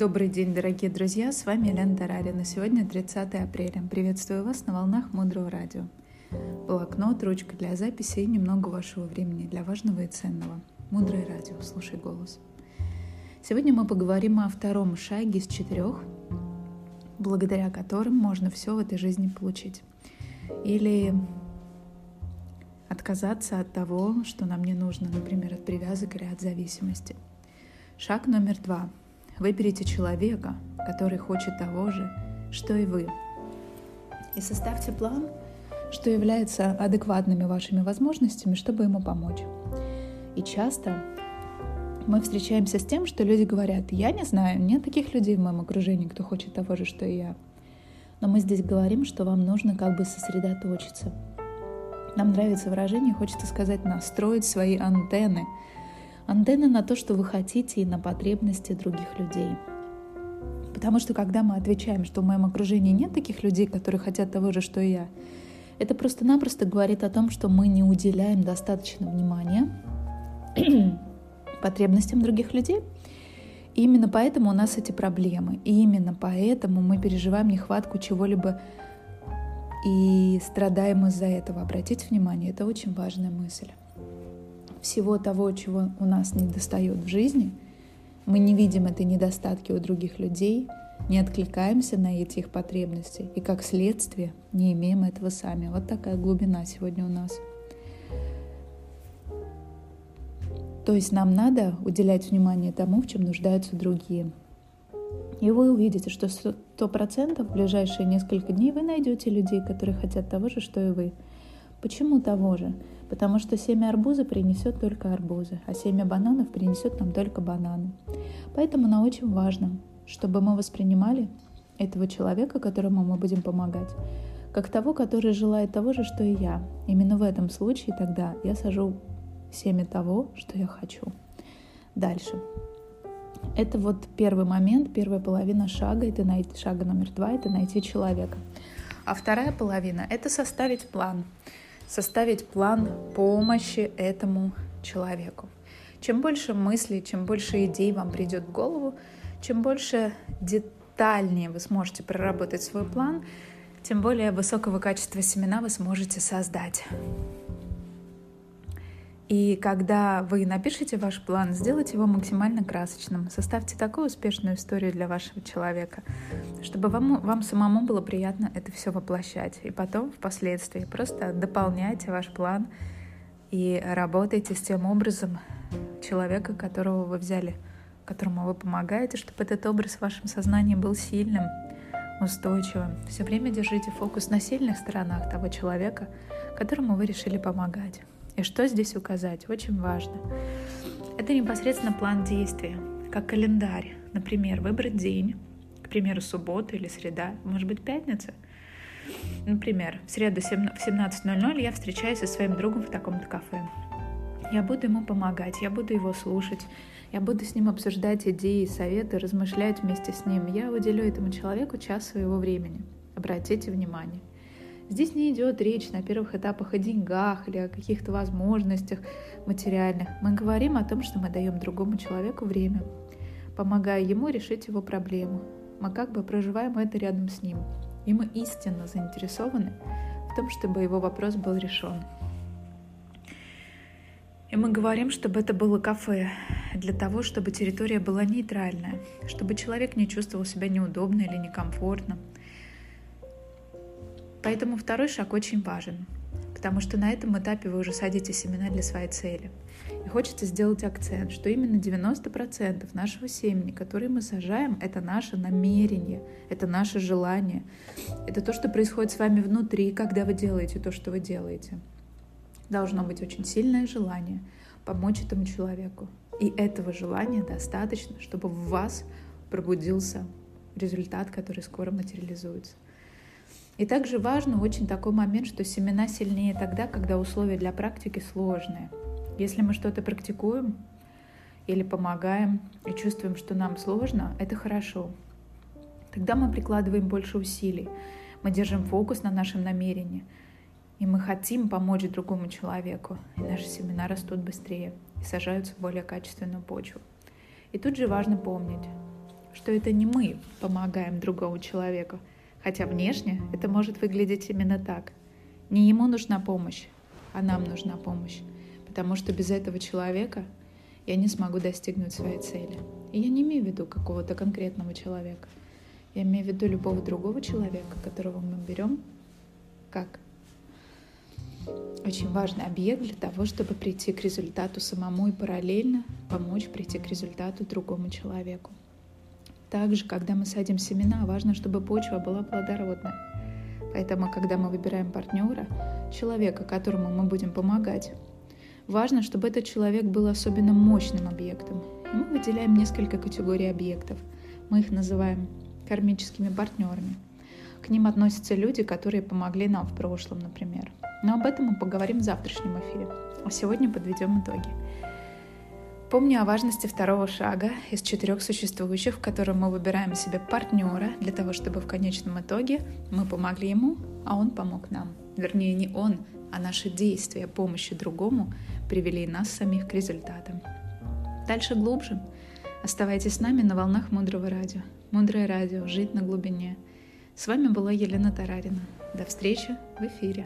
Добрый день, дорогие друзья, с вами Елена Тарарина. Сегодня 30 апреля. Приветствую вас на волнах Мудрого Радио. Блокнот, ручка для записи и немного вашего времени для важного и ценного. Мудрое Радио, слушай голос. Сегодня мы поговорим о втором шаге из четырех, благодаря которым можно все в этой жизни получить. Или отказаться от того, что нам не нужно, например, от привязок или от зависимости. Шаг номер два – Выберите человека, который хочет того же, что и вы. И составьте план, что является адекватными вашими возможностями, чтобы ему помочь. И часто мы встречаемся с тем, что люди говорят, я не знаю, нет таких людей в моем окружении, кто хочет того же, что и я. Но мы здесь говорим, что вам нужно как бы сосредоточиться. Нам нравится выражение, хочется сказать, настроить свои антенны – антенны на то, что вы хотите, и на потребности других людей. Потому что когда мы отвечаем, что в моем окружении нет таких людей, которые хотят того же, что и я, это просто-напросто говорит о том, что мы не уделяем достаточно внимания потребностям других людей. И именно поэтому у нас эти проблемы. И именно поэтому мы переживаем нехватку чего-либо и страдаем из-за этого. Обратите внимание, это очень важная мысль всего того, чего у нас не достает в жизни, мы не видим этой недостатки у других людей, не откликаемся на эти их потребности и, как следствие, не имеем этого сами. Вот такая глубина сегодня у нас. То есть нам надо уделять внимание тому, в чем нуждаются другие. И вы увидите, что сто процентов в ближайшие несколько дней вы найдете людей, которые хотят того же, что и вы. Почему того же? Потому что семя арбуза принесет только арбузы, а семя бананов принесет нам только бананы. Поэтому нам очень важно, чтобы мы воспринимали этого человека, которому мы будем помогать, как того, который желает того же, что и я. Именно в этом случае тогда я сажу семя того, что я хочу. Дальше. Это вот первый момент, первая половина шага, это найти, шага номер два, это найти человека. А вторая половина — это составить план составить план помощи этому человеку. Чем больше мыслей, чем больше идей вам придет в голову, чем больше детальнее вы сможете проработать свой план, тем более высокого качества семена вы сможете создать. И когда вы напишете ваш план, сделайте его максимально красочным. Составьте такую успешную историю для вашего человека, чтобы вам, вам самому было приятно это все воплощать. И потом, впоследствии, просто дополняйте ваш план и работайте с тем образом человека, которого вы взяли, которому вы помогаете, чтобы этот образ в вашем сознании был сильным, устойчивым. Все время держите фокус на сильных сторонах того человека, которому вы решили помогать. И что здесь указать? Очень важно. Это непосредственно план действия, как календарь. Например, выбрать день, к примеру, суббота или среда, может быть, пятница. Например, в среду в 17.00 я встречаюсь со своим другом в таком-то кафе. Я буду ему помогать, я буду его слушать, я буду с ним обсуждать идеи, советы, размышлять вместе с ним. Я уделю этому человеку час своего времени. Обратите внимание. Здесь не идет речь на первых этапах о деньгах или о каких-то возможностях материальных. Мы говорим о том, что мы даем другому человеку время, помогая ему решить его проблему. Мы как бы проживаем это рядом с ним. И мы истинно заинтересованы в том, чтобы его вопрос был решен. И мы говорим, чтобы это было кафе, для того, чтобы территория была нейтральная, чтобы человек не чувствовал себя неудобно или некомфортно, Поэтому второй шаг очень важен, потому что на этом этапе вы уже садите семена для своей цели. И хочется сделать акцент, что именно 90% нашего семени, которое мы сажаем, это наше намерение, это наше желание. Это то, что происходит с вами внутри, когда вы делаете то, что вы делаете. Должно быть очень сильное желание помочь этому человеку. И этого желания достаточно, чтобы в вас пробудился результат, который скоро материализуется. И также важно очень такой момент, что семена сильнее тогда, когда условия для практики сложные. Если мы что-то практикуем или помогаем и чувствуем, что нам сложно, это хорошо. Тогда мы прикладываем больше усилий, мы держим фокус на нашем намерении, и мы хотим помочь другому человеку, и наши семена растут быстрее и сажаются в более качественную почву. И тут же важно помнить, что это не мы помогаем другому человеку, хотя внешне это может выглядеть именно так. Не ему нужна помощь, а нам нужна помощь, потому что без этого человека я не смогу достигнуть своей цели. И я не имею в виду какого-то конкретного человека. Я имею в виду любого другого человека, которого мы берем как очень важный объект для того, чтобы прийти к результату самому и параллельно помочь прийти к результату другому человеку. Также, когда мы садим семена, важно, чтобы почва была плодородной. Поэтому, когда мы выбираем партнера, человека, которому мы будем помогать, важно, чтобы этот человек был особенно мощным объектом. И мы выделяем несколько категорий объектов. Мы их называем кармическими партнерами. К ним относятся люди, которые помогли нам в прошлом, например. Но об этом мы поговорим в завтрашнем эфире. А сегодня подведем итоги. Помню о важности второго шага из четырех существующих, в котором мы выбираем себе партнера для того, чтобы в конечном итоге мы помогли ему, а он помог нам. Вернее, не он, а наши действия помощи другому привели нас самих к результатам. Дальше глубже. Оставайтесь с нами на волнах Мудрого Радио. Мудрое Радио. Жить на глубине. С вами была Елена Тарарина. До встречи в эфире.